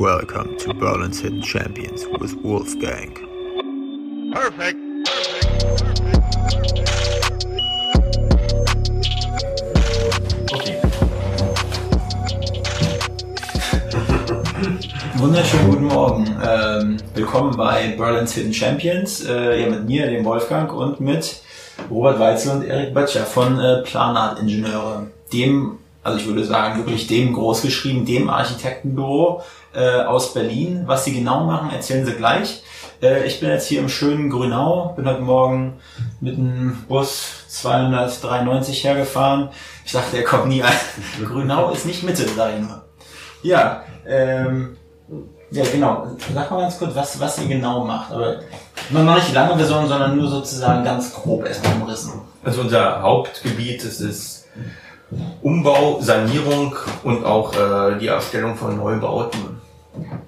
Welcome to Berlin's Hidden Champions with Wolfgang. Perfect. Okay. Wunderschönen guten Morgen. Ähm, willkommen bei Berlin's Hidden Champions. Äh, hier mit mir, dem Wolfgang, und mit Robert Weitzel und Erik Böttcher von äh, Planart Ingenieure. Dem, also ich würde sagen, wirklich dem großgeschrieben, dem Architektenbüro äh, aus Berlin. Was sie genau machen, erzählen sie gleich. Äh, ich bin jetzt hier im schönen Grünau, bin heute Morgen mit dem Bus 293 hergefahren. Ich dachte, er kommt nie an. Grünau ist nicht Mitte, sag ich nur. Ja, ähm, ja, genau. Sag mal ganz kurz, was, was ihr genau macht. Aber noch nicht die lange Version, sondern nur sozusagen ganz grob erstmal umrissen. Also unser Hauptgebiet ist es Umbau, Sanierung und auch äh, die Erstellung von Neubauten.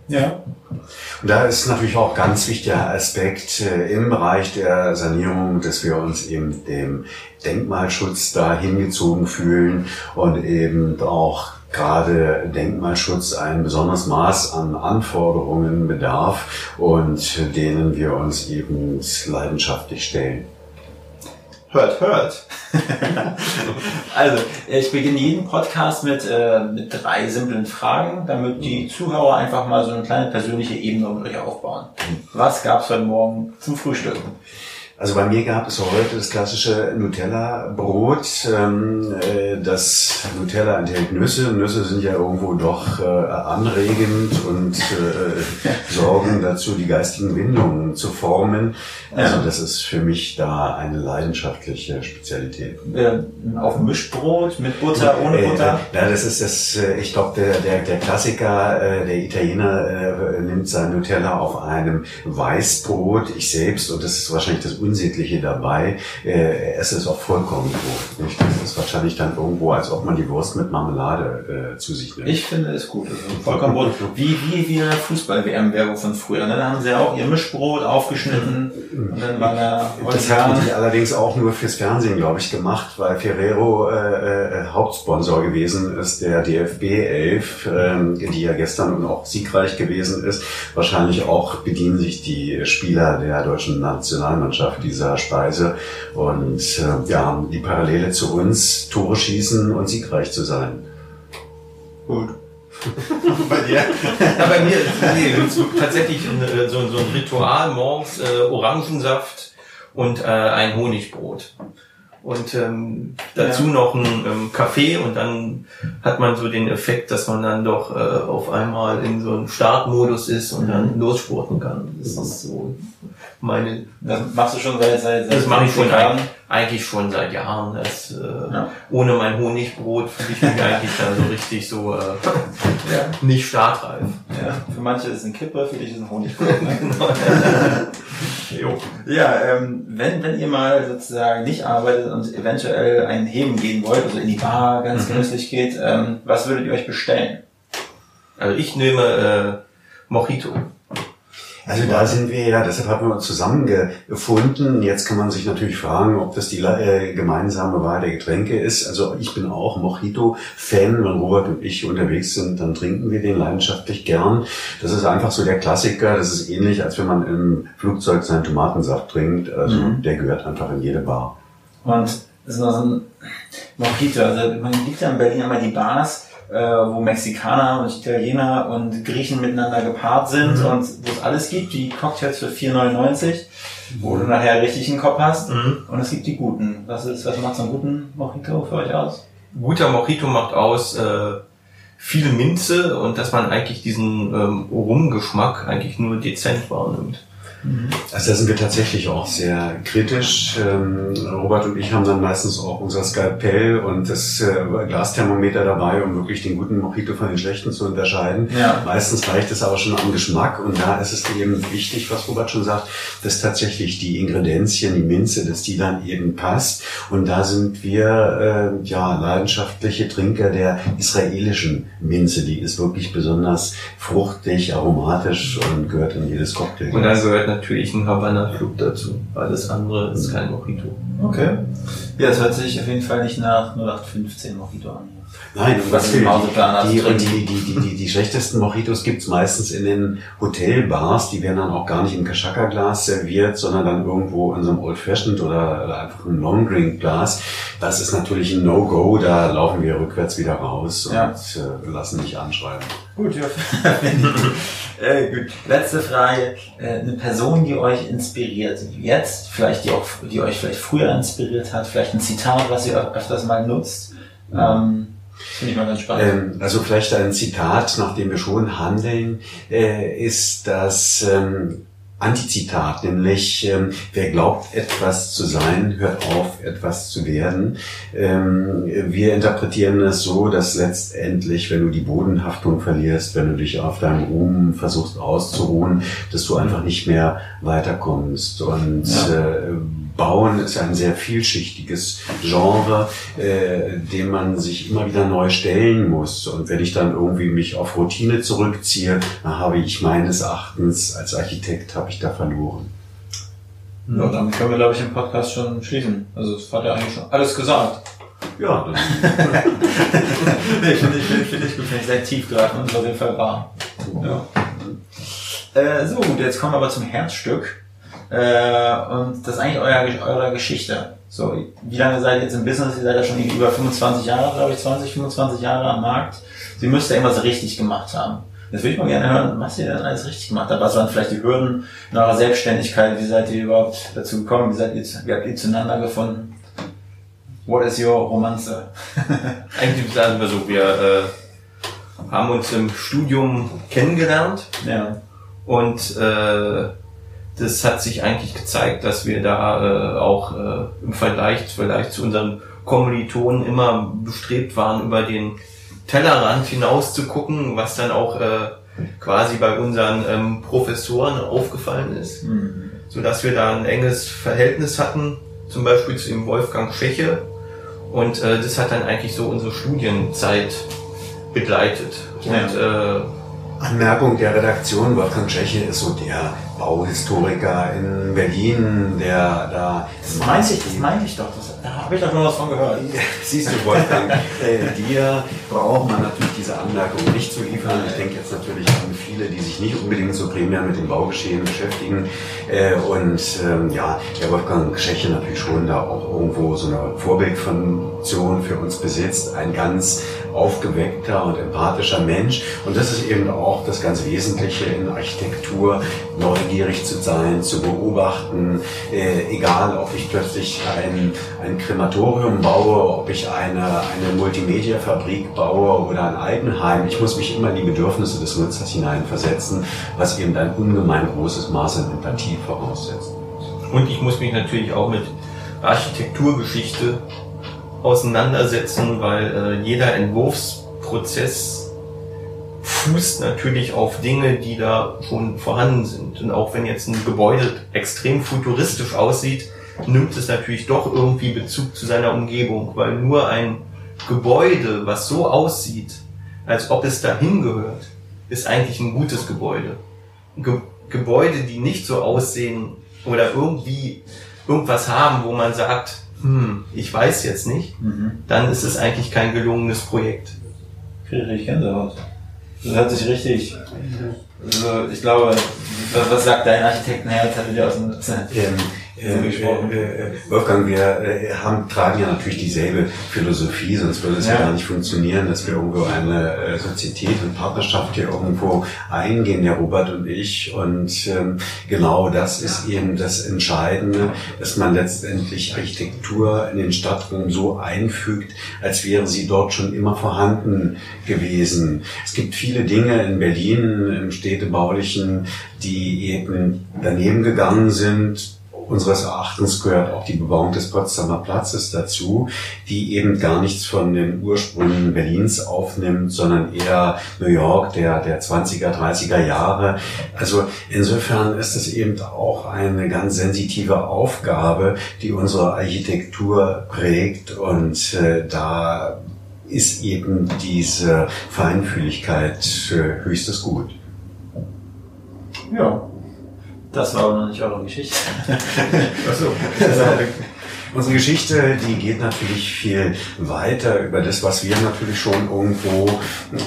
Ja. Und da ist natürlich auch ganz wichtiger Aspekt äh, im Bereich der Sanierung, dass wir uns eben dem Denkmalschutz da hingezogen fühlen und eben auch gerade Denkmalschutz ein besonderes Maß an Anforderungen bedarf und denen wir uns eben leidenschaftlich stellen. Hört, hört. also, ich beginne jeden Podcast mit, äh, mit drei simplen Fragen, damit die Zuhörer einfach mal so eine kleine persönliche Ebene mit euch aufbauen. Was gab's heute Morgen zum Frühstück? Also bei mir gab es heute das klassische Nutella-Brot. Ähm, äh, das Nutella enthält Nüsse. Nüsse sind ja irgendwo doch äh, anregend und äh, sorgen dazu, die geistigen Windungen zu formen. Also das ist für mich da eine leidenschaftliche Spezialität. Auf Mischbrot mit Butter, ohne Butter? Ja, das ist das, ich glaube, der, der, der Klassiker, der Italiener nimmt sein Nutella auf einem Weißbrot. Ich selbst, und das ist wahrscheinlich das Unsittliche dabei, äh, es auf Vollkornbrot. Nicht? Das ist wahrscheinlich dann irgendwo, als ob man die Wurst mit Marmelade äh, zu sich nimmt. Ich finde es gut. Also Vollkornbrot. Wie, wie, wie in der Fußball-WM-Werbung von früher. Ne? Da haben sie ja auch ihr Mischbrot aufgeschnitten und dann war da Das haben die allerdings auch nur fürs Fernsehen, glaube ich, gemacht, weil Ferrero äh, äh, Hauptsponsor gewesen ist der DFB 11, ähm, die ja gestern auch siegreich gewesen ist. Wahrscheinlich auch bedienen sich die Spieler der deutschen Nationalmannschaft dieser Speise und äh, ja, die Parallele zu uns, Tore schießen und siegreich zu sein. Gut. Bei dir? ja, bei mir ist nee, so, tatsächlich ein, äh, so, so ein Ritual morgens äh, Orangensaft und äh, ein Honigbrot. Und ähm, dazu Ja. noch ein ähm, Kaffee und dann hat man so den Effekt, dass man dann doch äh, auf einmal in so einem Startmodus ist und dann losspurten kann. Das ist so meine Das machst du schon seit, seit, seit Das mache ich schon Jahren. Eigentlich, schon seit Jahren. Das, äh, Ja. Ohne mein Honigbrot fühle ich mich eigentlich dann so richtig so äh, nicht startreif. Ja, für manche ist es ein Kippe, für dich ist es ein Honigbrot. Ne? Jo. Ja, ähm, wenn, wenn ihr mal sozusagen nicht arbeitet und eventuell einen Heben gehen wollt, also in die Bar ganz genüsslich geht, ähm, was würdet ihr euch bestellen? Also ich nehme äh, Mojito. Also da sind wir ja, deshalb haben wir uns zusammengefunden. Jetzt kann man sich natürlich fragen, ob das die äh, gemeinsame Wahl der Getränke ist. Also ich bin auch Mojito-Fan. Wenn Robert und ich unterwegs sind, dann trinken wir den leidenschaftlich gern. Das ist einfach so der Klassiker. Das ist ähnlich, als wenn man im Flugzeug seinen Tomatensaft trinkt. Also Mhm. der gehört einfach in jede Bar. Und das ist noch so ein Mojito. Also man gibt ja in Berlin immer die Bars, äh, wo Mexikaner und Italiener und Griechen miteinander gepaart sind und wo es alles gibt, die Cocktails für 4,99, wo du nachher richtig einen Kopf hast. Mhm. Und es gibt die guten. Was ist, was macht so einen guten Mojito für euch aus? Guter Mojito macht aus äh, viel Minze und dass man eigentlich diesen ähm, Rumgeschmack eigentlich nur dezent wahrnimmt. Also da sind wir tatsächlich auch sehr kritisch. Ähm, Robert und ich haben dann meistens auch unser Skalpell und das äh, Glasthermometer dabei, um wirklich den guten Mojito von den schlechten zu unterscheiden. Ja. Meistens reicht es aber schon am Geschmack und da ist es eben wichtig, was Robert schon sagt, dass tatsächlich die Ingredienzien, die Minze, dass die dann eben passt. Und da sind wir äh, ja leidenschaftliche Trinker der israelischen Minze. Die ist wirklich besonders fruchtig, aromatisch und gehört in jedes Cocktail. Und dann natürlich ein Havanna-Club dazu. Alles andere ist kein Mojito. Okay. Ja, das hört sich auf jeden Fall nicht nach 0815 Mojito an. Nein, Was die, die, die, die, die, die, die schlechtesten Mojitos gibt's meistens in den Hotelbars. Die werden dann auch gar nicht im Kashaka-Glas serviert, sondern dann irgendwo in so einem Old Fashioned oder, oder einfach einem Long Drink Glas. Das ist natürlich ein No-Go. Da laufen wir rückwärts wieder raus und Ja. äh, lassen nicht anschreiben. Gut, ja. Äh, gut. Letzte Frage. Äh, eine Person, die euch inspiriert. Jetzt, vielleicht die, auch, die euch vielleicht früher inspiriert hat, vielleicht ein Zitat, was ihr öfters mal nutzt. Ähm, finde ich mal ganz spannend. Ähm, also vielleicht ein Zitat, nach dem wir schon handeln, äh, ist das ähm, Antizitat, nämlich ähm, wer glaubt, etwas zu sein, hört auf, etwas zu werden. Ähm, wir interpretieren es so, dass letztendlich, wenn du die Bodenhaftung verlierst, wenn du dich auf deinem Ruhm versuchst auszuruhen, dass du einfach nicht mehr weiterkommst. Und Ja. äh, Bauen ist ein sehr vielschichtiges Genre, äh, dem man sich immer wieder neu stellen muss. Und wenn ich dann irgendwie mich auf Routine zurückziehe, dann habe ich meines Erachtens als Architekt habe ich da verloren. Ja, damit können wir, glaube ich, im Podcast schon schließen. Also, es hat ja eigentlich schon alles gesagt. Ja, dann nee, finde ich, finde ich, finde ich gut, finde ich sehr tiefgreifend und auf jeden Fall wahr. Ja. Äh, so, gut, jetzt kommen wir aber zum Herzstück. Äh, und das ist eigentlich euer, eure Geschichte. So, wie lange seid ihr jetzt im Business? Ihr seid ja schon über 25 Jahre, glaube ich, 20, 25 Jahre am Markt. Sie müsst ja irgendwas richtig gemacht haben. Jetzt würde ich mal gerne hören, was ihr denn alles richtig gemacht habt. Was waren vielleicht die Hürden in eurer Selbstständigkeit? Wie seid ihr überhaupt dazu gekommen? Wie seid ihr, wie habt ihr zueinander gefunden? What is your Romanze? Eigentlich sagen wir so, wir äh, haben uns im Studium kennengelernt ja. und äh, das hat sich eigentlich gezeigt, dass wir da äh, auch äh, im Vergleich vielleicht zu unseren Kommilitonen immer bestrebt waren, über den Tellerrand hinaus zu gucken, was dann auch äh, quasi bei unseren ähm, Professoren aufgefallen ist, Mhm. so dass wir da ein enges Verhältnis hatten, zum Beispiel zu dem Wolfgang Schäche und äh, das hat dann eigentlich so unsere Studienzeit begleitet. Und äh, Anmerkung der Redaktion, Wolfgang Tscheche ist so der Bauhistoriker in Berlin, der da... Das meinte ich, das meinte ich doch. Das, da habe ich doch nur was von gehört. Siehst du, Wolfgang, äh, dir braucht man natürlich diese Anmerkung nicht zu liefern. Ich denke jetzt natürlich an viele, die sich nicht unbedingt so primär mit dem Baugeschehen beschäftigen. Äh, und ähm, ja, der Wolfgang Tscheche natürlich schon da auch irgendwo so eine Vorbildfunktion für uns besitzt. Ein ganz aufgeweckter und empathischer Mensch. Und das ist eben auch das ganz Wesentliche in Architektur, neugierig zu sein, zu beobachten, äh, egal ob ich plötzlich ein, ein Krematorium baue, ob ich eine, eine Multimedia-Fabrik baue oder ein Altenheim. Ich muss mich immer in die Bedürfnisse des Nutzers hineinversetzen, was eben ein ungemein großes Maß an Empathie voraussetzt. Und ich muss mich natürlich auch mit Architekturgeschichte auseinandersetzen, weil äh, jeder Entwurfsprozess fußt natürlich auf Dinge, die da schon vorhanden sind. Und auch wenn jetzt ein Gebäude extrem futuristisch aussieht, nimmt es natürlich doch irgendwie Bezug zu seiner Umgebung, weil nur ein Gebäude, was so aussieht, als ob es dahin gehört, ist eigentlich ein gutes Gebäude. Ge Gebäude, die nicht so aussehen oder irgendwie irgendwas haben, wo man sagt, hm, ich weiß jetzt nicht, Mhm. dann ist es eigentlich kein gelungenes Projekt. Friedrich Gänsehaut. Das hört sich richtig. Also, ich glaube, was, sagt dein Architektenherz? Hat dir aus dem. Äh, äh, Wolfgang, wir äh, haben, tragen ja natürlich dieselbe Philosophie, sonst würde es ja, Ja. gar nicht funktionieren, dass wir irgendwo eine äh, Sozietät und Partnerschaft hier irgendwo eingehen, der Robert und ich. Und ähm, genau das ist eben das Entscheidende, dass man letztendlich Architektur in den Stadtraum so einfügt, als wäre sie dort schon immer vorhanden gewesen. Es gibt viele Dinge in Berlin, im Städtebaulichen, die eben daneben gegangen sind, unseres Erachtens gehört auch die Bebauung des Potsdamer Platzes dazu, die eben gar nichts von den Ursprüngen Berlins aufnimmt, sondern eher New York der, der 20er, 30er Jahre. Also insofern ist es eben auch eine ganz sensitive Aufgabe, die unsere Architektur prägt und äh, da ist eben diese Feinfühligkeit äh, höchstes Gut. Ja. Das war aber noch nicht eure Geschichte. Achso. Unsere Geschichte, die geht natürlich viel weiter über das, was wir natürlich schon irgendwo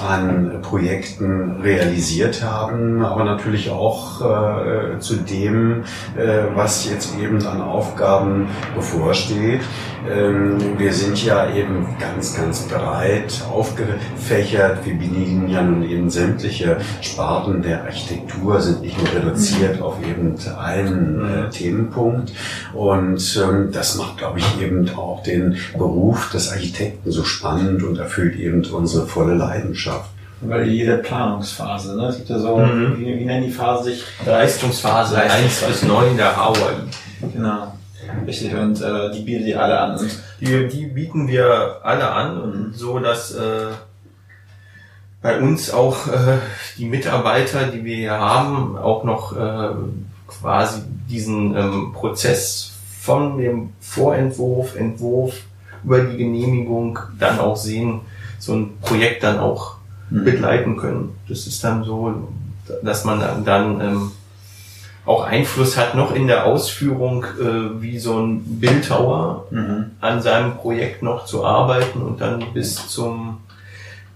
an Projekten realisiert haben, aber natürlich auch äh, zu dem, äh, was jetzt eben an Aufgaben bevorsteht. Ähm, wir sind ja eben ganz, ganz breit aufgefächert. Wir bedienen ja nun eben sämtliche Sparten der Architektur, sind nicht nur reduziert auf eben einen äh, Themenpunkt. Und ähm, das macht, glaube ich, eben auch den Beruf des Architekten so spannend und erfüllt eben unsere volle Leidenschaft. Weil jede Planungsphase, ne? Es gibt ja so, Mhm. wie, wie nennen die Phase sich? Leistungsphase Leistungsphase. 1 bis 9 der HAWAI. Genau. Richtig, und äh, die bietet ihr alle an. Und Die, die bieten wir alle an und so, dass äh, bei uns auch äh, die Mitarbeiter, die wir hier haben, auch noch äh, quasi diesen ähm, Prozess von dem Vorentwurf, Entwurf über die Genehmigung dann auch sehen, so ein Projekt dann auch begleiten können. Das ist dann so, dass man dann, dann ähm, auch Einfluss hat noch in der Ausführung, äh, wie so ein Bildhauer Mhm. an seinem Projekt noch zu arbeiten und dann bis zum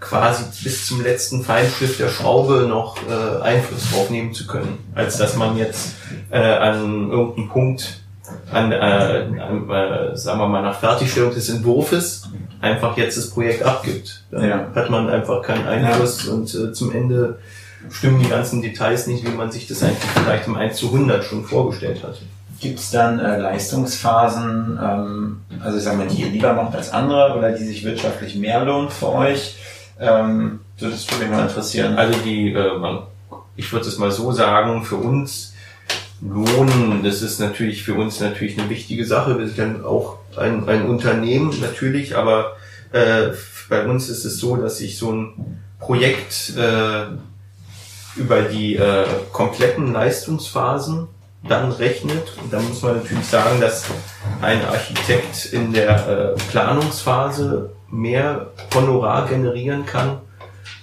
quasi bis zum letzten Feinschliff der Schraube noch äh, Einfluss drauf nehmen zu können, als dass man jetzt äh, an irgendeinem Punkt an, äh, an äh, sagen wir mal nach Fertigstellung des Entwurfes einfach jetzt das Projekt abgibt. Dann Ja. hat man einfach keinen Einfluss und äh, zum Ende stimmen die ganzen Details nicht, wie man sich das eigentlich vielleicht im 1 zu 100 schon vorgestellt hatte. Gibt es dann äh, Leistungsphasen, ähm, also ich sag mal, die ihr lieber macht als andere oder die sich wirtschaftlich mehr lohnt für euch? Ähm, so, das würde mich mal interessieren. Also die, äh, man, ich würde es mal so sagen, für uns Lohn, das ist natürlich für uns natürlich eine wichtige Sache. Wir sind dann auch ein, ein Unternehmen natürlich, aber äh, bei uns ist es so, dass sich so ein Projekt äh, über die äh, kompletten Leistungsphasen dann rechnet. Und da muss man natürlich sagen, dass ein Architekt in der äh, Planungsphase mehr Honorar generieren kann,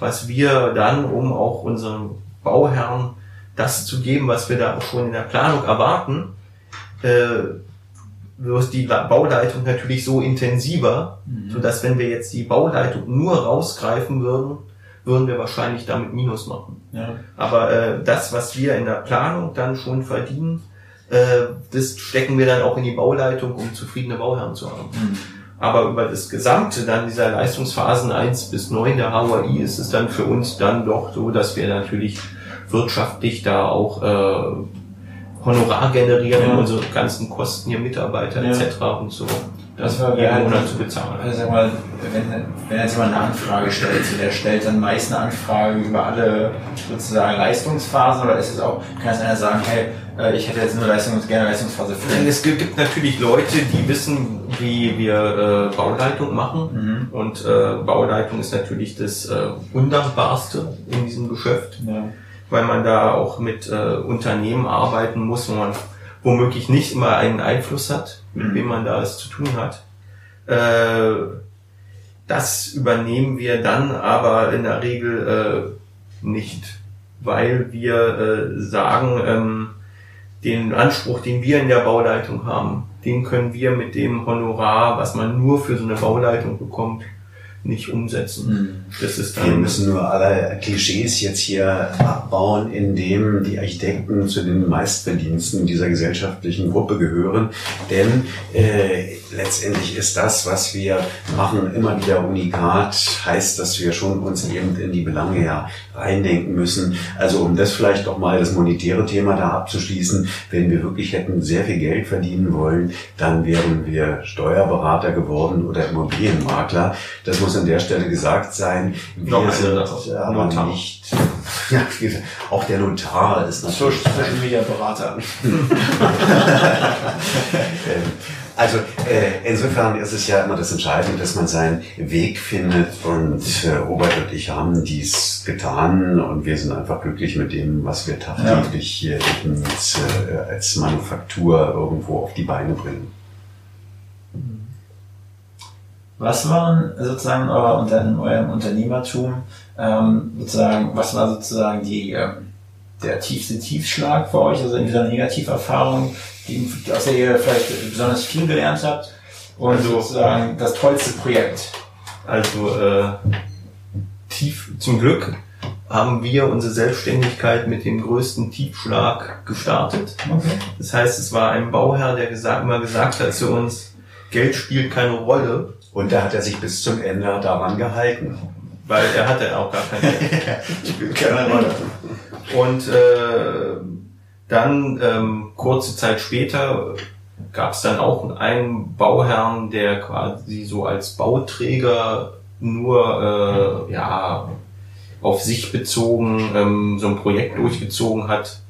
was wir dann, um auch unseren Bauherren das zu geben, was wir da auch schon in der Planung erwarten, äh, wird die Bauleitung natürlich so intensiver, sodass wenn wir jetzt die Bauleitung nur rausgreifen würden, würden wir wahrscheinlich damit Minus machen. ja. Aber äh, das, was wir in der Planung dann schon verdienen, äh, das stecken wir dann auch in die Bauleitung, um zufriedene Bauherren zu haben. Aber über das Gesamte dann dieser Leistungsphasen 1 bis 9 der HUI ist es dann für uns dann doch so, dass wir natürlich wirtschaftlich da auch äh, Honorar generieren, Ja. unsere ganzen Kosten hier Mitarbeiter Ja. etc. und so Das war jeden ja, Monat zu bezahlen. Also sag mal, wenn, wenn jetzt jemand eine Anfrage stellt, so der stellt dann meist eine Anfrage über alle sozusagen Leistungsphasen oder ist es auch, kann es einer sagen, hey, äh, ich hätte jetzt nur Leistungs, gerne Leistungsphase 5? Es gibt natürlich Leute, die wissen, wie wir äh, Bauleitung machen. Mhm. Und äh, Bauleitung ist natürlich das äh, Undankbarste in diesem Geschäft, Ja. Weil man da auch mit äh, Unternehmen arbeiten muss, wo man womöglich nicht immer einen Einfluss hat, mit Mhm. wem man da es zu tun hat. Äh, das übernehmen wir dann aber in der Regel äh, nicht, weil wir äh, sagen, ähm, den Anspruch, den wir in der Bauleitung haben, den können wir mit dem Honorar, was man nur für so eine Bauleitung bekommt, nicht umsetzen. Das ist Wir dann müssen nur alle Klischees jetzt hier abbauen, indem die Architekten zu den Meistverdiensten dieser gesellschaftlichen Gruppe gehören. Denn äh, letztendlich ist das, was wir machen, immer wieder unikat, heißt, dass wir schon uns eben in die Belange ja reindenken müssen. Also um das vielleicht doch mal das monetäre Thema da abzuschließen, wenn wir wirklich hätten sehr viel Geld verdienen wollen, dann wären wir Steuerberater geworden oder Immobilienmakler. Das muss an der Stelle gesagt sein. Wir Noch eine sind aber Notar. nicht. Ja, auch der Notar ist natürlich. Social Media Berater. Also äh, insofern ist es ja immer das Entscheidende, dass man seinen Weg findet und äh, Robert und ich haben dies getan und wir sind einfach glücklich mit dem, was wir tagtäglich hier eben äh, als Manufaktur irgendwo auf die Beine bringen. Was waren sozusagen in, eurer, Unter- eurem Unternehmertum, ähm, sozusagen, was war sozusagen die, ähm, der tiefste Tiefschlag für euch, also in dieser Negativerfahrung, aus der ihr vielleicht besonders viel gelernt habt? Und Also- sozusagen das tollste Projekt. Also äh, tief zum Glück haben wir unsere Selbstständigkeit mit dem größten Tiefschlag gestartet. Okay. Das heißt, es war ein Bauherr, der gesagt, immer gesagt hat zu uns, Geld spielt keine Rolle, Und da hat er sich bis zum Ende daran gehalten. weil er hatte auch gar kein Geld. Spielt keine Rolle. Und äh, dann ähm, kurze Zeit später gab es dann auch einen Bauherrn, der quasi so als Bauträger nur äh, ja auf sich bezogen ähm, so ein Projekt durchgezogen hat,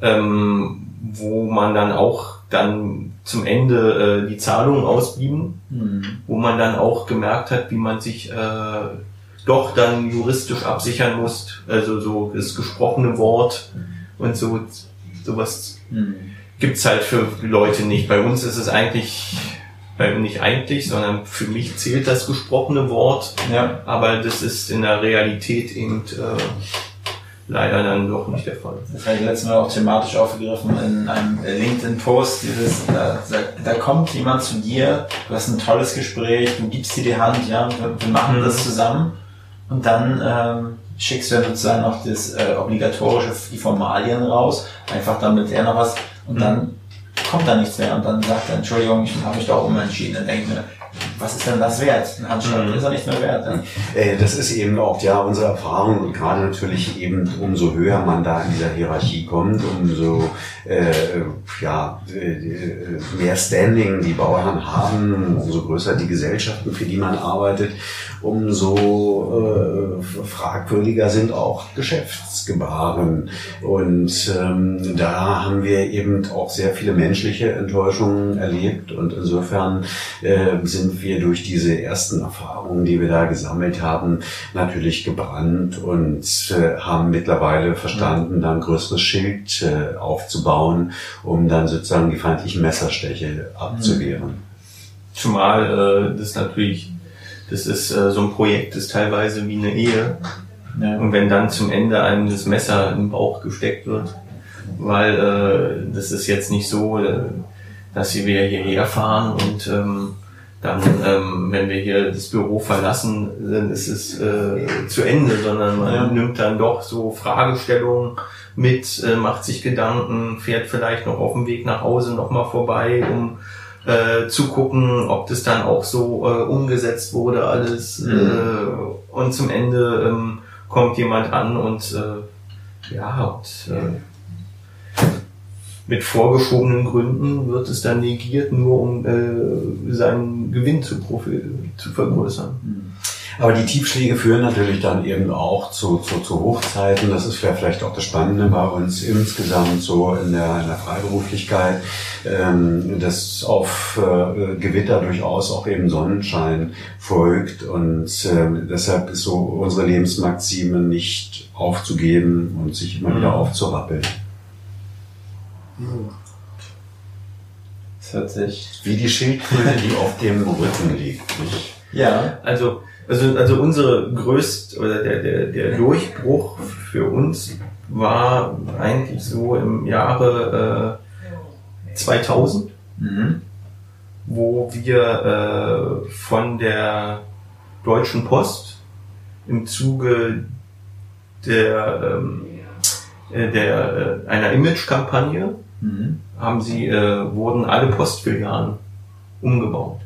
ähm, wo man dann auch dann zum Ende äh, die Zahlungen ausblieben, Hm. wo man dann auch gemerkt hat, wie man sich äh, doch dann juristisch absichern muss, also so das gesprochene Wort und so sowas Hm. gibt's halt für Leute nicht. Bei uns ist es eigentlich, bei nicht eigentlich, sondern für mich zählt das gesprochene Wort, Ja. aber das ist in der Realität eben äh, leider dann doch nicht der Fall. Das habe ich letztes Mal auch thematisch aufgegriffen in einem LinkedIn-Post. Dieses, da, da, da kommt jemand zu dir, du hast ein tolles Gespräch, du gibst dir die Hand, ja, wir, wir machen Mhm. das zusammen und dann ähm, schickst du dann sozusagen noch das äh, obligatorische, die Formalien raus, einfach damit er noch was und Mhm. dann kommt da nichts mehr und dann sagt er, Entschuldigung, ich habe mich doch umentschieden. Dann denke ich mir, was ist denn das wert? Ein Handschlag Mhm. ist doch nichts mehr wert. Äh, Das ist eben auch ja unsere Erfahrung und gerade natürlich eben umso höher man da in dieser Hierarchie kommt, umso äh, ja, äh, mehr Standing die Bauern haben, umso größer die Gesellschaften, für die man arbeitet, umso äh, fragwürdiger sind auch Geschäftsgebaren. Und ähm, da haben wir eben auch sehr viele menschliche Enttäuschungen erlebt und insofern äh, sind wir durch diese ersten Erfahrungen, die wir da gesammelt haben, natürlich gebrannt und äh, haben mittlerweile verstanden, dann ein größeres Schild äh, aufzubauen, um dann sozusagen die feindlichen Messersteche abzuwehren. Zumal äh, das natürlich, das ist äh, so ein Projekt, ist teilweise wie eine Ehe. Ja. Und wenn dann zum Ende einem das Messer im Bauch gesteckt wird, weil äh, das ist jetzt nicht so, äh, dass wir hierher fahren und ähm, dann, ähm, wenn wir hier das Büro verlassen, dann ist es äh, zu Ende, sondern man Ja. nimmt dann doch so Fragestellungen mit, äh, macht sich Gedanken, fährt vielleicht noch auf dem Weg nach Hause nochmal vorbei, um äh, zu gucken, ob das dann auch so äh, umgesetzt wurde, alles. Mhm. Äh, und zum Ende ähm, kommt jemand an und äh, ja, und, äh, mit vorgeschobenen Gründen wird es dann negiert, nur um äh, seinen Gewinn zu, profi zu vergrößern. Aber die Tiefschläge führen natürlich dann eben auch zu, zu, zu Hochzeiten. Das ist vielleicht auch das Spannende bei uns insgesamt so in der, in der Freiberuflichkeit, ähm, dass auf äh, Gewitter durchaus auch eben Sonnenschein folgt. Und ähm, deshalb ist so unsere Lebensmaxime nicht aufzugeben und sich immer wieder Mhm. aufzurappeln. Das hört sich. Wie die Schildkröte, die auf dem Rücken liegt. Nicht? Ja. Also, also, also unsere größt oder der, der, der Durchbruch für uns war eigentlich so im Jahre äh, 2000. Mhm. wo wir äh, von der Deutschen Post im Zuge der, ähm, äh, der äh, einer Image-Kampagne Mhm. haben sie äh, wurden alle Postfilialen umgebaut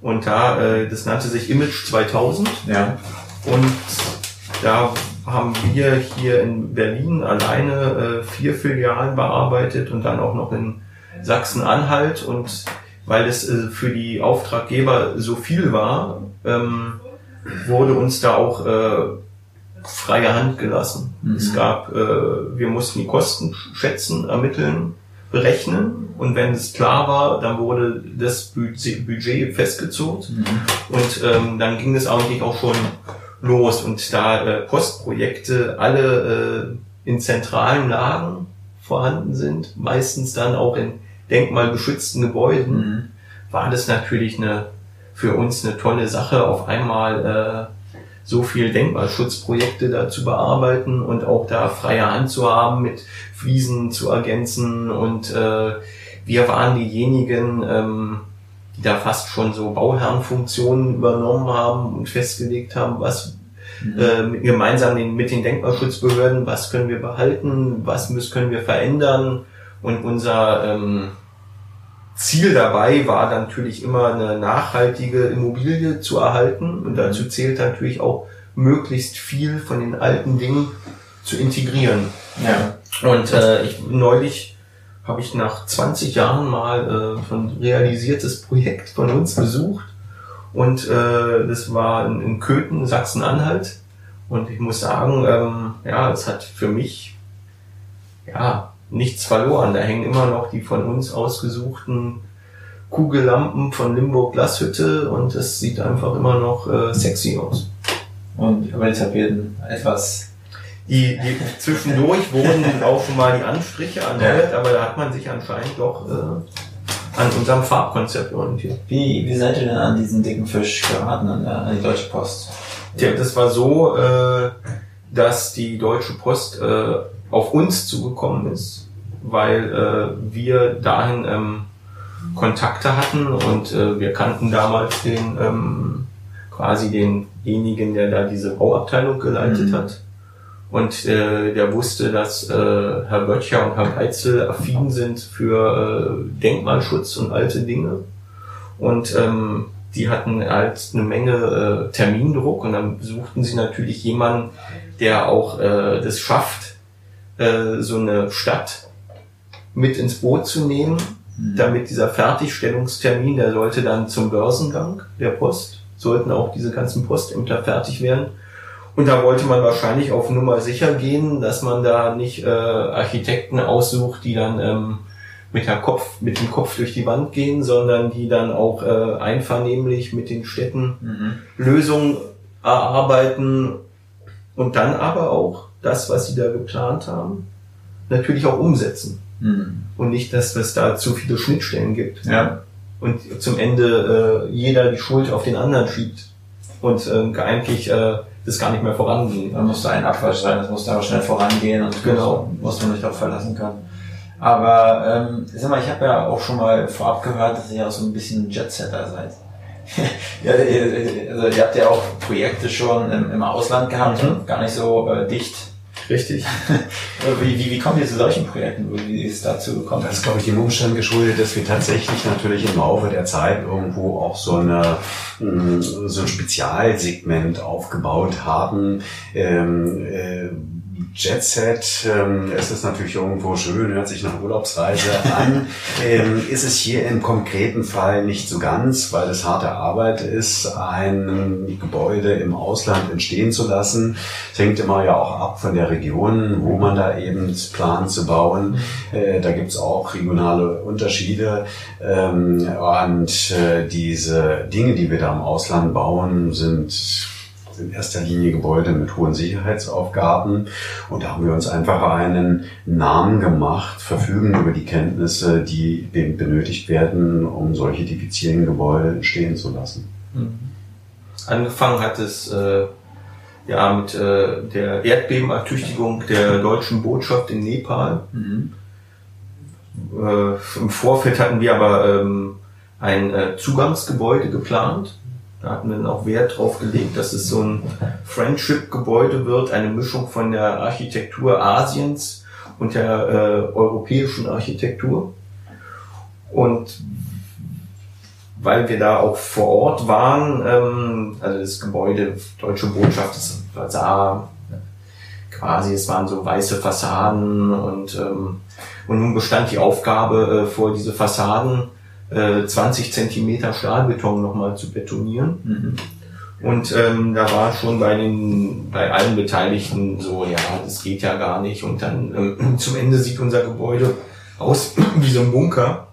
und da äh, das nannte sich Image 2000 Ja. und da haben wir hier in Berlin alleine äh, vier Filialen bearbeitet und dann auch noch in Sachsen-Anhalt. Und weil es äh, für die Auftraggeber so viel war, ähm, wurde uns da auch äh, freie Hand gelassen. Mhm. Es gab, äh, wir mussten die Kosten schätzen, ermitteln, berechnen. Und wenn es klar war, dann wurde das Budget, festgezogen. Mhm. Und ähm, dann ging es eigentlich auch schon los. Und da äh, Postprojekte alle äh, in zentralen Lagen vorhanden sind, meistens dann auch in denkmalgeschützten Gebäuden, Mhm. war das natürlich eine für uns eine tolle Sache, auf einmal äh, so viel Denkmalschutzprojekte da zu bearbeiten und auch da freie Hand zu haben, mit Fliesen zu ergänzen. Und äh, wir waren diejenigen, ähm, die da fast schon so Bauherrenfunktionen übernommen haben und festgelegt haben, was mhm. äh, gemeinsam den, mit den Denkmalschutzbehörden, was können wir behalten, was müssen, können wir verändern. Und unser ähm, Ziel dabei war natürlich immer eine nachhaltige Immobilie zu erhalten. Und dazu mhm. zählt natürlich auch möglichst viel von den alten Dingen zu integrieren. Ja. Und äh, ich neulich habe ich nach 20 Jahren mal äh, ein realisiertes Projekt von uns besucht. Und äh, das war in, in Köthen, Sachsen-Anhalt. Und ich muss sagen, ähm, ja, es hat für mich ja nichts verloren. Da hängen immer noch die von uns ausgesuchten Kugellampen von Limburg Glashütte und es sieht einfach immer noch äh, sexy aus. Und über die Tapeten etwas. Die, die zwischendurch wurden auch schon mal die Anstriche erneuert, aber da hat man sich anscheinend doch äh, an unserem Farbkonzept orientiert. Wie, wie seid ihr denn an diesen dicken Fisch geraten, an, an die Deutsche Post? Ja, das war so, äh, dass die Deutsche Post äh, auf uns zugekommen ist, weil äh, wir dahin ähm, Kontakte hatten und äh, wir kannten damals den ähm, quasi denjenigen, der da diese Bauabteilung geleitet mhm. hat. Und äh, der wusste, dass äh, Herr Böttcher und Herr Beitzel affin sind für äh, Denkmalschutz und alte Dinge. Und ähm, die hatten halt eine Menge äh, Termindruck und dann suchten sie natürlich jemanden, der auch äh, das schafft, äh, so eine Stadt mit ins Boot zu nehmen, mhm. damit dieser Fertigstellungstermin, der sollte dann zum Börsengang der Post, sollten auch diese ganzen Postämter fertig werden. Und da wollte man wahrscheinlich auf Nummer sicher gehen, dass man da nicht äh, Architekten aussucht, die dann ähm, mit, der Kopf, mit dem Kopf durch die Wand gehen, sondern die dann auch äh, einvernehmlich mit den Städten mhm. Lösungen erarbeiten und dann aber auch das, was sie da geplant haben, natürlich auch umsetzen. Mhm. Und nicht, dass es da zu viele Schnittstellen gibt. Ja. Und zum Ende äh, jeder die Schuld auf den anderen schiebt. Und äh, eigentlich äh, das gar nicht mehr vorangehen. Da muss da ein Abwasch sein, das muss da auch schnell vorangehen und genau. muss man sich darauf verlassen können. Aber ähm, sag mal, ich habe ja auch schon mal vorab gehört, dass ihr auch so ein bisschen Jetsetter seid. ja, also ihr habt ja auch Projekte schon im, im Ausland gehabt mhm. gar nicht so äh, dicht. Richtig. wie, wie, wie kommt ihr zu solchen Projekten? Wie ist es dazu gekommen? Das ist, glaube ich, dem Umstand geschuldet, dass wir tatsächlich natürlich im Laufe der Zeit irgendwo auch so, eine, mm, so ein Spezialsegment aufgebaut haben. Ähm, äh, Jet Set, ähm, es ist natürlich irgendwo schön, hört sich nach Urlaubsreise an. ähm, ist es hier im konkreten Fall nicht so ganz, weil es harte Arbeit ist, ein Gebäude im Ausland entstehen zu lassen. Es hängt immer ja auch ab von der Region, wo man da eben plant zu bauen. Äh, da gibt's auch regionale Unterschiede. Ähm, und äh, diese Dinge, die wir da im Ausland bauen, sind in erster Linie Gebäude mit hohen Sicherheitsaufgaben. Und da haben wir uns einfach einen Namen gemacht, verfügen über die Kenntnisse, die benötigt werden, um solche diffizilen Gebäude entstehen zu lassen. Mhm. Angefangen hat es äh, ja mit äh, der Erdbebenertüchtigung der deutschen Botschaft in Nepal. Mhm. Äh, Im Vorfeld hatten wir aber ähm, ein äh, Zugangsgebäude geplant da hatten wir dann auch Wert drauf gelegt, dass es so ein Friendship-Gebäude wird, eine Mischung von der Architektur Asiens und der äh, europäischen Architektur. Und weil wir da auch vor Ort waren, ähm, also das Gebäude Deutsche Botschaft, das sah quasi, es waren so weiße Fassaden und, ähm, und nun bestand die Aufgabe, äh, vor diese Fassaden 20 äh, Zentimeter Stahlbeton nochmal zu betonieren. Mhm. Und ähm, da war schon bei den, bei allen Beteiligten so, ja, das geht ja gar nicht. Und dann ähm, zum Ende sieht unser Gebäude aus wie so ein Bunker.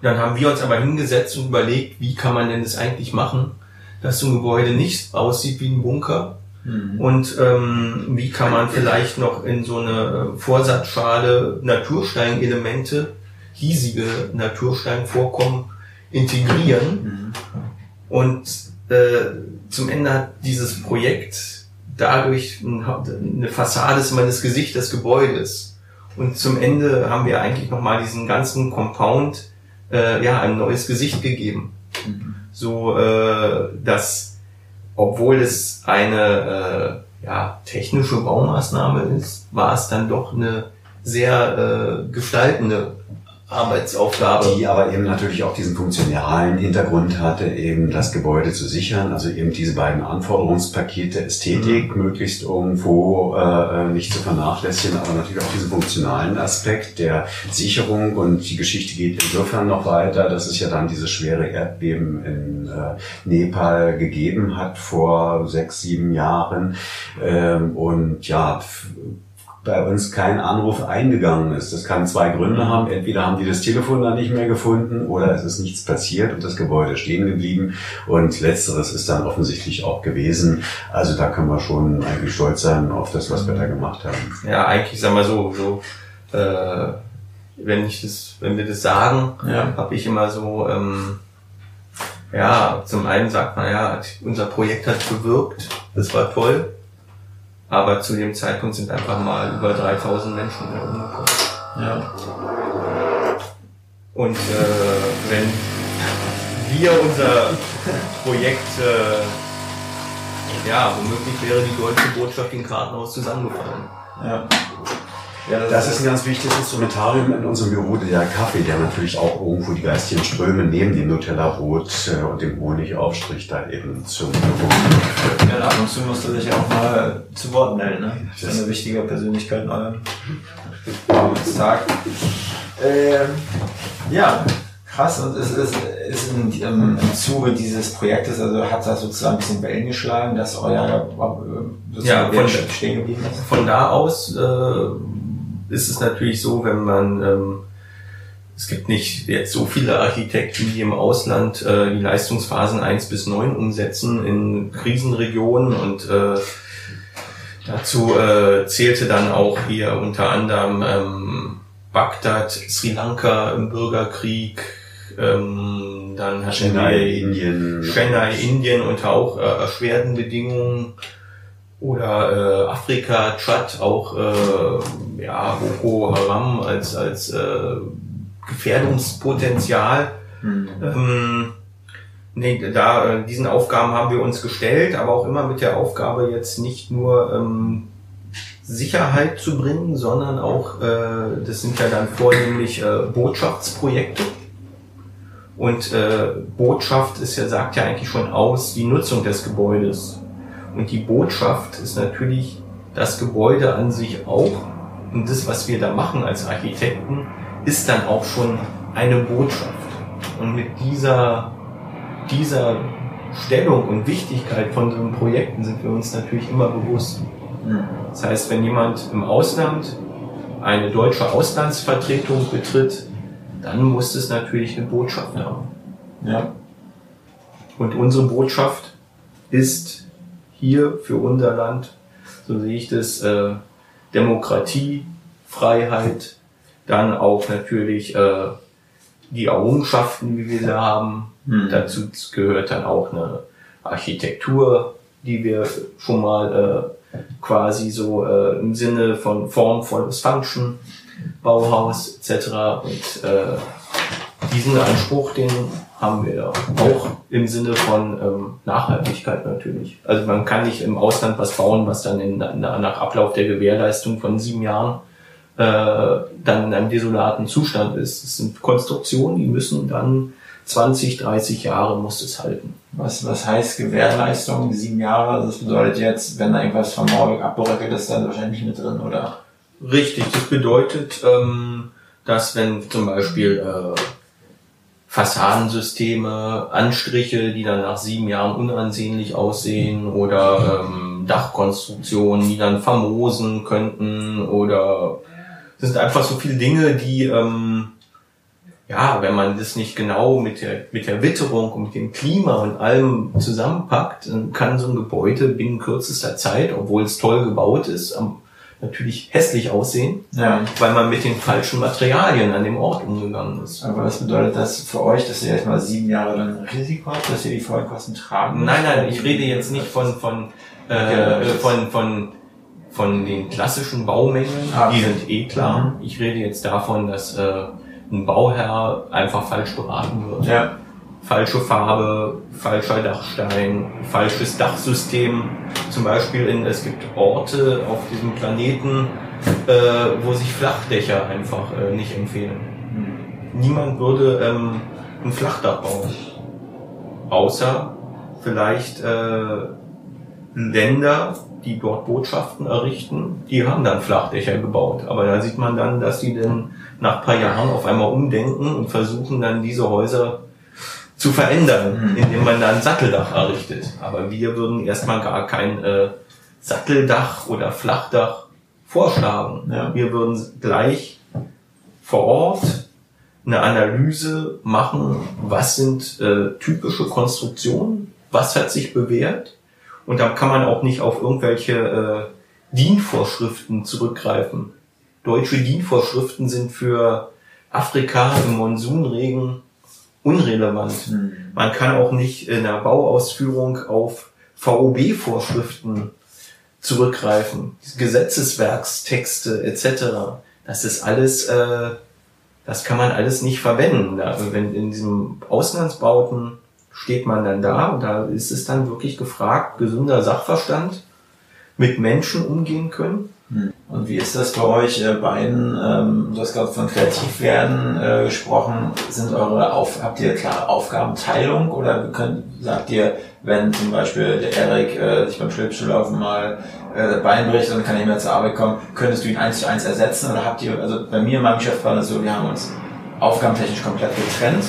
Und dann haben wir uns aber hingesetzt und überlegt, wie kann man denn das eigentlich machen, dass so ein Gebäude nicht aussieht wie ein Bunker. Mhm. Und ähm, wie kann man vielleicht noch in so eine Vorsatzschale Natursteinelemente hiesige Natursteinvorkommen integrieren. Mhm. Und äh, zum Ende hat dieses Projekt dadurch eine Fassade ist das Gesicht des Gebäudes. Und zum Ende haben wir eigentlich nochmal diesen ganzen Compound äh, ja ein neues Gesicht gegeben. So äh, dass obwohl es eine äh, ja, technische Baumaßnahme ist, war es dann doch eine sehr äh, gestaltende Arbeitsaufgabe. Die aber eben natürlich auch diesen funktionalen Hintergrund hatte, eben das Gebäude zu sichern, also eben diese beiden Anforderungspakete, Ästhetik mhm. möglichst irgendwo äh, nicht zu vernachlässigen, aber natürlich auch diesen funktionalen Aspekt der Sicherung und die Geschichte geht insofern noch weiter, dass es ja dann dieses schwere Erdbeben in äh, Nepal gegeben hat vor sechs, sieben Jahren ähm, und ja, bei uns kein Anruf eingegangen ist. Das kann zwei Gründe haben. Entweder haben die das Telefon da nicht mehr gefunden oder es ist nichts passiert und das Gebäude stehen geblieben. Und letzteres ist dann offensichtlich auch gewesen. Also da können wir schon eigentlich stolz sein auf das, was wir da gemacht haben. Ja, eigentlich sagen wir so, so äh, wenn ich das, wenn wir das sagen, ja. habe ich immer so, ähm, ja, zum einen sagt man, ja, unser Projekt hat bewirkt, das war toll. Aber zu dem Zeitpunkt sind einfach mal über 3000 Menschen umgekommen. Ja. Und äh, wenn wir unser Projekt, äh, ja, womöglich wäre die deutsche Botschaft in Kartenhaus zusammengefallen. Ja. Ja, das, das ist ein ganz wichtiges Instrumentarium in unserem Büro, der Kaffee, der natürlich auch irgendwo die geistigen Ströme neben dem Nutella-Brot äh, und dem Honigaufstrich da eben zum Büro führt. Ja, ab und zu musst du dich auch mal zu Wort melden, ne? Das ist eine wichtige Persönlichkeit in eurem Arbeitstag. Ähm, ja, krass. Und es ist, ist in, im, im Zuge dieses Projektes, also hat das sozusagen ein bisschen Wellen geschlagen, dass euer äh, ja, von, stehen geblieben ist? Von da aus äh, ist es natürlich so, wenn man ähm, es gibt nicht jetzt so viele Architekten, die im Ausland äh, die Leistungsphasen eins bis neun umsetzen in Krisenregionen und äh, dazu äh, zählte dann auch hier unter anderem ähm, Bagdad, Sri Lanka im Bürgerkrieg, ähm, dann Chennai, Indien, Chennai, Indien unter auch äh, erschwerten Bedingungen oder äh, Afrika, Tschad, auch äh, ja, Boko Haram als, als äh, Gefährdungspotenzial. Mhm. Ähm, nee, da, äh, diesen Aufgaben haben wir uns gestellt, aber auch immer mit der Aufgabe jetzt nicht nur ähm, Sicherheit zu bringen, sondern auch, äh, das sind ja dann vornehmlich äh, Botschaftsprojekte. Und äh, Botschaft ist ja, sagt ja eigentlich schon aus die Nutzung des Gebäudes. Und die Botschaft ist natürlich das Gebäude an sich auch. Und das, was wir da machen als Architekten, ist dann auch schon eine Botschaft. Und mit dieser, dieser Stellung und Wichtigkeit von so Projekten sind wir uns natürlich immer bewusst. Das heißt, wenn jemand im Ausland eine deutsche Auslandsvertretung betritt, dann muss es natürlich eine Botschaft haben. Ja. Und unsere Botschaft ist hier für unser Land, so sehe ich das, äh, Demokratie, Freiheit, dann auch natürlich äh, die Errungenschaften, wie wir sie haben. Mhm. Dazu gehört dann auch eine Architektur, die wir schon mal äh, quasi so äh, im Sinne von Form volles Function, Bauhaus etc. Und äh, diesen Anspruch, den haben wir auch im Sinne von ähm, Nachhaltigkeit natürlich. Also man kann nicht im Ausland was bauen, was dann in, nach Ablauf der Gewährleistung von sieben Jahren äh, dann in einem desolaten Zustand ist. Es sind Konstruktionen, die müssen dann 20, 30 Jahre muss es halten. Was, was heißt Gewährleistung? Sieben Jahre, das bedeutet jetzt, wenn da irgendwas vom Mauerwerk abbröckelt, ist dann wahrscheinlich nicht mit drin, oder? Richtig, das bedeutet, ähm, dass wenn zum Beispiel äh, Fassadensysteme, Anstriche, die dann nach sieben Jahren unansehnlich aussehen oder ähm, Dachkonstruktionen, die dann vermosen könnten oder das sind einfach so viele Dinge, die ähm, ja, wenn man das nicht genau mit der mit der Witterung und mit dem Klima und allem zusammenpackt, dann kann so ein Gebäude binnen kürzester Zeit, obwohl es toll gebaut ist, natürlich hässlich aussehen, ja. weil man mit den falschen Materialien an dem Ort umgegangen ist. Aber was bedeutet das für euch, dass ihr jetzt mal sieben Jahre lang Risiko habt, dass ihr die Folgekosten tragen müsst? Nein, nein, ich rede jetzt nicht von, von, äh, von, von, von den klassischen Baumängeln, ah, die sind eh klar. Mhm. Ich rede jetzt davon, dass äh, ein Bauherr einfach falsch beraten wird. Ja. Falsche Farbe, falscher Dachstein, falsches Dachsystem. Zum Beispiel in, es gibt Orte auf diesem Planeten, äh, wo sich Flachdächer einfach äh, nicht empfehlen. Niemand würde ähm, ein Flachdach bauen. Außer vielleicht äh, Länder, die dort Botschaften errichten, die haben dann Flachdächer gebaut. Aber da sieht man dann, dass die dann nach paar Jahren auf einmal umdenken und versuchen dann diese Häuser zu verändern, indem man dann ein Satteldach errichtet. Aber wir würden erstmal gar kein äh, Satteldach oder Flachdach vorschlagen. Ja. Wir würden gleich vor Ort eine Analyse machen, was sind äh, typische Konstruktionen, was hat sich bewährt und da kann man auch nicht auf irgendwelche äh, DIN-Vorschriften zurückgreifen. Deutsche DIN-Vorschriften sind für Afrika im Monsunregen unrelevant. Man kann auch nicht in der Bauausführung auf VOB-Vorschriften zurückgreifen, Gesetzeswerkstexte etc. Das ist alles, äh, das kann man alles nicht verwenden. Da, wenn in diesem Auslandsbauten steht man dann da und da ist es dann wirklich gefragt, gesunder Sachverstand, mit Menschen umgehen können. Und wie ist das bei euch äh, beiden? Ähm, du hast gerade von Kreativwerden äh, gesprochen. Sind eure Auf habt ihr klare Aufgabenteilung oder könnt, sagt ihr, wenn zum Beispiel der Erik äh, sich beim Schlittschuhlaufen mal äh, Bein bricht und kann nicht mehr zur Arbeit kommen, könntest du ihn eins zu eins ersetzen oder habt ihr, also bei mir in meinem Geschäft war das so, wir haben uns aufgabentechnisch komplett getrennt.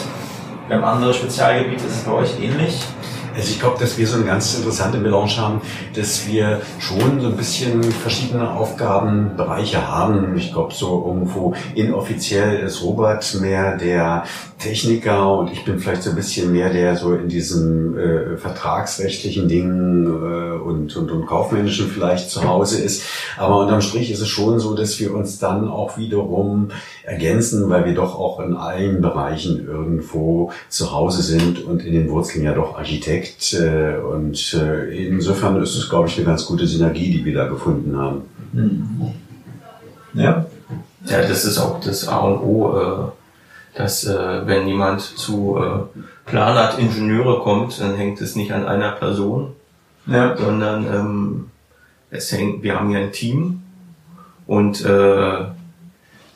Wir haben andere Spezialgebiete, ist es bei euch ähnlich? Also ich glaube, dass wir so eine ganz interessante Melange haben, dass wir schon so ein bisschen verschiedene Aufgabenbereiche haben. Ich glaube, so irgendwo inoffiziell ist Robert mehr der Techniker und ich bin vielleicht so ein bisschen mehr der so in diesen äh, vertragsrechtlichen Dingen äh, und, und, und kaufmännischen vielleicht zu Hause ist. Aber unterm Strich ist es schon so, dass wir uns dann auch wiederum ergänzen, weil wir doch auch in allen Bereichen irgendwo zu Hause sind und in den Wurzeln ja doch Architekt. Äh, und äh, insofern ist es, glaube ich, eine ganz gute Synergie, die wir da gefunden haben. Ja. Ja, das ist auch das A und O, äh, dass wenn jemand zu Planart Ingenieure kommt, dann hängt es nicht an einer Person, Ja. sondern ähm, es hängt, wir haben ja ein Team und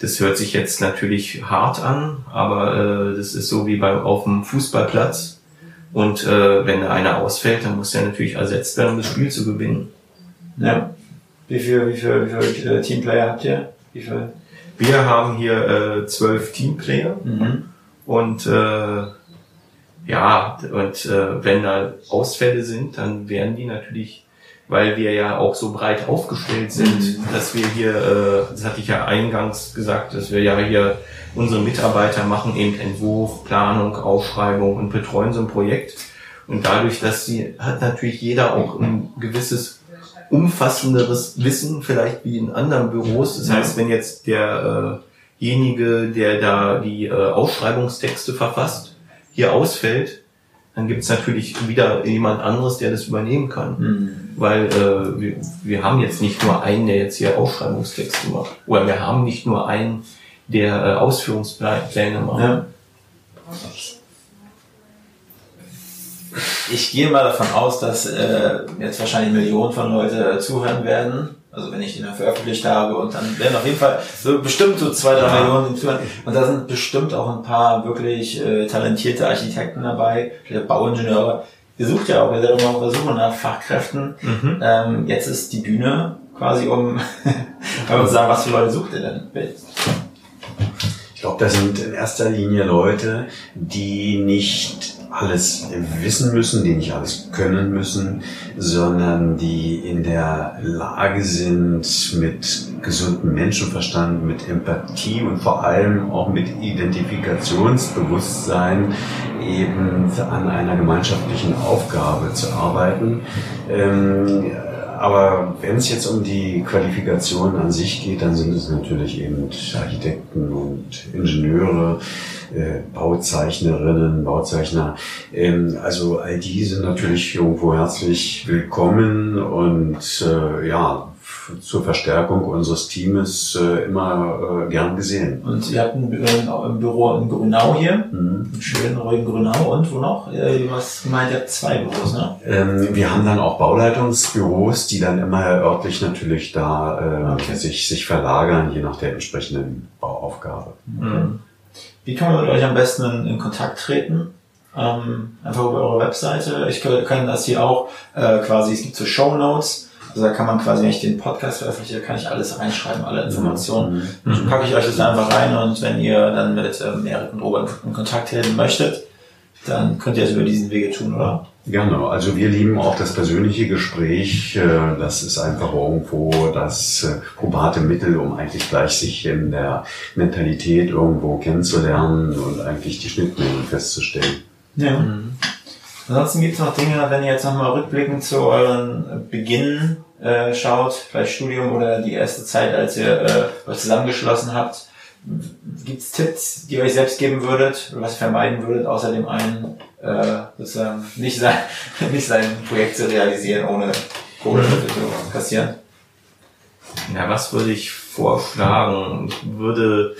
das hört sich jetzt natürlich hart an, aber äh, das ist so wie beim auf dem Fußballplatz. Und äh, wenn da einer ausfällt, dann muss er natürlich ersetzt werden, um das Spiel zu gewinnen. Ja. Wie viel, wie viel, wie viel äh, Teamplayer habt ihr? Wie viel? Wir haben hier äh, zwölf Teamplayer Mhm. und äh, ja, und äh, wenn da Ausfälle sind, dann werden die natürlich, weil wir ja auch so breit aufgestellt sind, dass wir hier, äh, das hatte ich ja eingangs gesagt, dass wir ja hier unsere Mitarbeiter machen eben Entwurf, Planung, Aufschreibung und betreuen so ein Projekt. Und dadurch, dass sie, hat natürlich jeder auch ein gewisses umfassenderes Wissen, vielleicht wie in anderen Büros. Das heißt, wenn jetzt derjenige, der da die äh, Ausschreibungstexte verfasst, hier ausfällt, dann gibt's natürlich wieder jemand anderes, der das übernehmen kann. Mhm. Weil äh, wir, wir haben jetzt nicht nur einen, der jetzt hier Ausschreibungstexte macht. Oder wir haben nicht nur einen, der äh, Ausführungspläne macht. Ja. Ich gehe mal davon aus, dass äh, jetzt wahrscheinlich Millionen von Leute äh, zuhören werden. Also wenn ich den dann veröffentlicht habe und dann werden auf jeden Fall so bestimmt so zwei, drei Millionen zuhören. Und da sind bestimmt auch ein paar wirklich äh, talentierte Architekten dabei, Bauingenieure. Ihr sucht ja auch, ihr seid immer auf der Suche nach Fachkräften. Mhm. Ähm, jetzt ist die Bühne quasi um, wir uns sagen, was für Leute sucht ihr denn? Ich glaube, das sind in erster Linie Leute, die nicht alles wissen müssen, die nicht alles können müssen, sondern die in der Lage sind, mit gesundem Menschenverstand, mit Empathie und vor allem auch mit Identifikationsbewusstsein eben an einer gemeinschaftlichen Aufgabe zu arbeiten. Ähm, aber wenn es jetzt um die Qualifikation an sich geht, dann sind es natürlich eben Architekten und Ingenieure, äh, Bauzeichnerinnen, Bauzeichner. Ähm, also all die sind natürlich irgendwo herzlich willkommen und äh, ja, zur Verstärkung unseres Teams äh, immer äh, gern gesehen. Und ihr habt ein, ein Büro in Grünau hier, mhm. in schönen ruhigen Grünau und wo noch? Äh, was meint ihr? Zwei Büros, ne? Ähm, wir haben dann auch Bauleitungsbüros, die dann immer örtlich natürlich da äh, okay. sich, sich verlagern, je nach der entsprechenden Bauaufgabe. Mhm. Wie kann man mit euch am besten in, in Kontakt treten? Ähm, einfach über eure Webseite. Ich kann das hier auch äh, quasi, es gibt so Show Notes. Also da kann man quasi, wenn ich den Podcast veröffentliche, kann ich alles reinschreiben, alle Informationen. Mhm. Dann packe ich euch das einfach rein und wenn ihr dann mit ähm, Erik und Robert in Kontakt treten möchtet, dann könnt ihr es über diesen Wege tun, oder? Genau, also wir lieben auch das persönliche Gespräch. Äh, das ist einfach irgendwo das äh, probate Mittel, um eigentlich gleich sich in der Mentalität irgendwo kennenzulernen und eigentlich die Schnittmengen festzustellen. Ja. Mhm. Ansonsten gibt es noch Dinge, wenn ihr jetzt nochmal rückblickend zu euren Beginn äh, schaut, vielleicht Studium oder die erste Zeit, als ihr äh, euch zusammengeschlossen habt, gibt es Tipps, die ihr euch selbst geben würdet oder was vermeiden würdet, außer dem einen äh, sozusagen nicht sein, nicht sein Projekt zu realisieren, ohne Kohle zu kassieren? Ja, was würde ich vorschlagen? Ich würde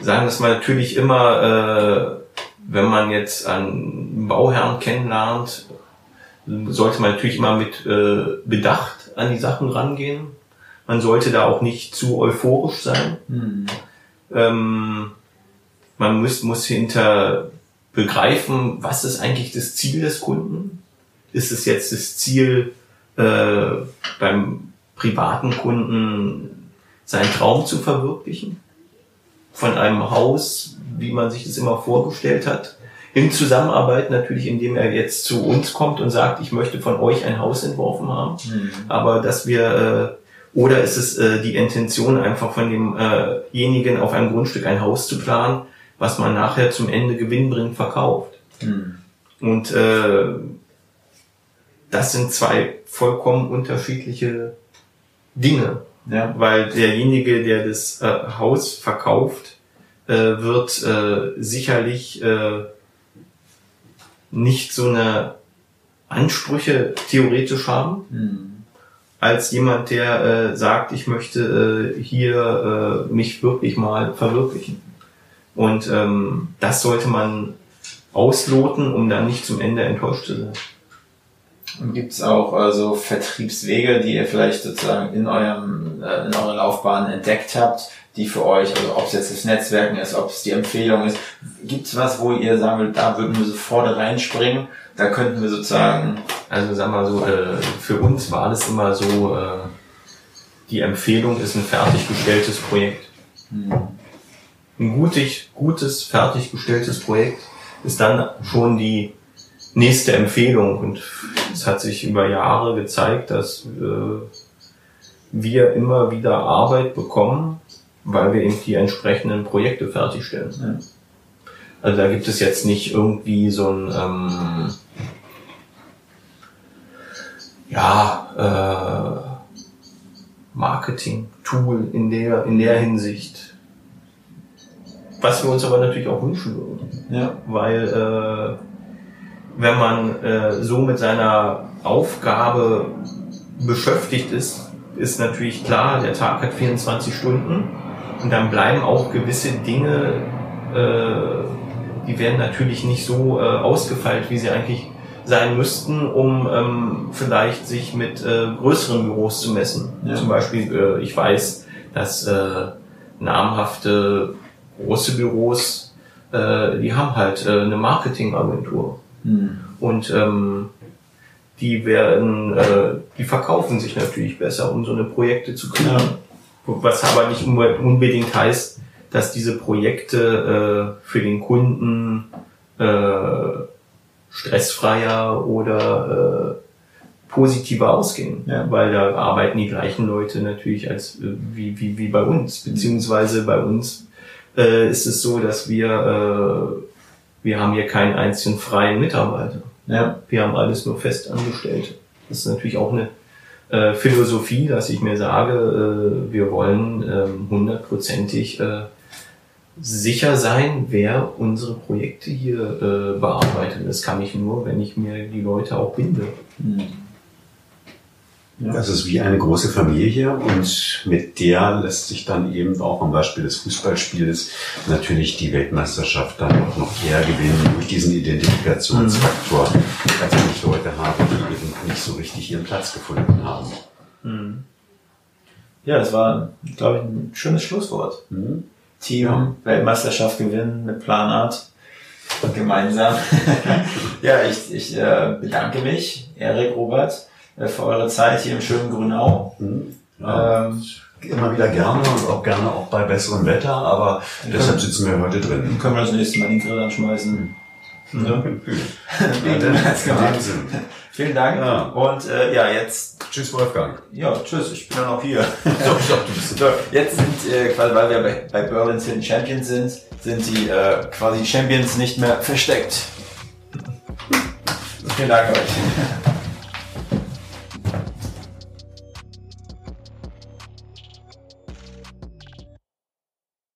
sagen, dass man natürlich immer äh, wenn man jetzt einen Bauherrn kennenlernt, sollte man natürlich immer mit äh, Bedacht an die Sachen rangehen. Man sollte da auch nicht zu euphorisch sein. Mhm. Ähm, man muss, muss hinter begreifen, was ist eigentlich das Ziel des Kunden? Ist es jetzt das Ziel, äh, beim privaten Kunden seinen Traum zu verwirklichen? Von einem Haus, wie man sich das immer vorgestellt hat. In Zusammenarbeit natürlich, indem er jetzt zu uns kommt und sagt, ich möchte von euch ein Haus entworfen haben. Mhm. Aber dass wir, äh, oder ist es äh, die Intention einfach von demjenigen äh auf einem Grundstück ein Haus zu planen, was man nachher zum Ende gewinnbringend verkauft. Mhm. Und äh, das sind zwei vollkommen unterschiedliche Dinge. Ja. Weil derjenige, der das äh, Haus verkauft, äh, wird äh, sicherlich äh, nicht so eine Ansprüche theoretisch haben, mhm. als jemand, der äh, sagt, ich möchte äh, hier mich wirklich mal verwirklichen. Und ähm, das sollte man ausloten, um dann nicht zum Ende enttäuscht zu sein. Gibt es auch also Vertriebswege, die ihr vielleicht sozusagen in eurem äh, in eurer Laufbahn entdeckt habt, die für euch, also ob es jetzt das Netzwerken ist, ob es die Empfehlung ist, gibt es was, wo ihr sagen würdet, da würden wir sofort reinspringen, da könnten wir sozusagen... Also sag mal so, äh, für uns war das immer so, äh, die Empfehlung ist ein fertiggestelltes Projekt. Hm. Ein gutes, gutes, fertiggestelltes Projekt ist dann schon die nächste Empfehlung und es hat sich über Jahre gezeigt, dass äh, wir immer wieder Arbeit bekommen, weil wir eben die entsprechenden Projekte fertigstellen. Ja. Also da gibt es jetzt nicht irgendwie so ein ähm, ja äh, Marketing-Tool in der in der Hinsicht. Was wir uns aber natürlich auch wünschen würden. Ja. Weil äh, wenn man äh, so mit seiner Aufgabe beschäftigt ist, ist natürlich klar, der Tag hat 24 Stunden und dann bleiben auch gewisse Dinge, äh, die werden natürlich nicht so äh, ausgefeilt, wie sie eigentlich sein müssten, um ähm, vielleicht sich mit äh, größeren Büros zu messen. Ja. Zum Beispiel, äh, ich weiß, dass äh, namhafte große Büros, äh, die haben halt äh, eine Marketingagentur. Mhm. Und ähm, die werden, äh, die verkaufen sich natürlich besser, um so eine Projekte zu kriegen. Ja. Was aber nicht unbedingt heißt, dass diese Projekte äh, für den Kunden äh, stressfreier oder äh, positiver ausgehen, ja. weil da arbeiten die gleichen Leute natürlich als äh, wie, wie, wie bei uns, beziehungsweise bei uns äh, ist es so, dass wir äh, wir haben hier keinen einzigen freien Mitarbeiter. Ja. Wir haben alles nur Festangestellte. Das ist natürlich auch eine äh, Philosophie, dass ich mir sage, äh, wir wollen ähm, hundertprozentig äh, sicher sein, wer unsere Projekte hier äh, bearbeitet. Das kann ich nur, wenn ich mir die Leute auch binde. Hm. Das ist wie eine große Familie und mit der lässt sich dann eben auch am Beispiel des Fußballspiels natürlich die Weltmeisterschaft dann auch noch eher gewinnen durch diesen Identifikationsfaktor, als wenn ich Leute habe, die eben nicht so richtig ihren Platz gefunden haben. Ja, das war, glaube ich, ein schönes Schlusswort. Mhm. Team, Ja. Weltmeisterschaft gewinnen mit Planart. Gemeinsam. ja, ich, ich äh, bedanke mich, Erik, Robert, für eure Zeit hier im schönen Grünau. Mhm. Ja. Ähm, Immer wieder gerne und auch gerne auch bei besserem Wetter, aber deshalb sitzen wir heute drin. können wir das nächste Mal den Grill anschmeißen. Ja, Ja. genau. in dem Sinn. Vielen Dank. Ja. Und äh, ja, jetzt, Tschüss Wolfgang. ja, tschüss, ich bin dann auch hier. So, so, du bist So, jetzt sind, äh, quasi, weil wir bei, bei Berlin's Hidden Champions sind, sind die äh, quasi Champions nicht mehr versteckt. Vielen Dank euch.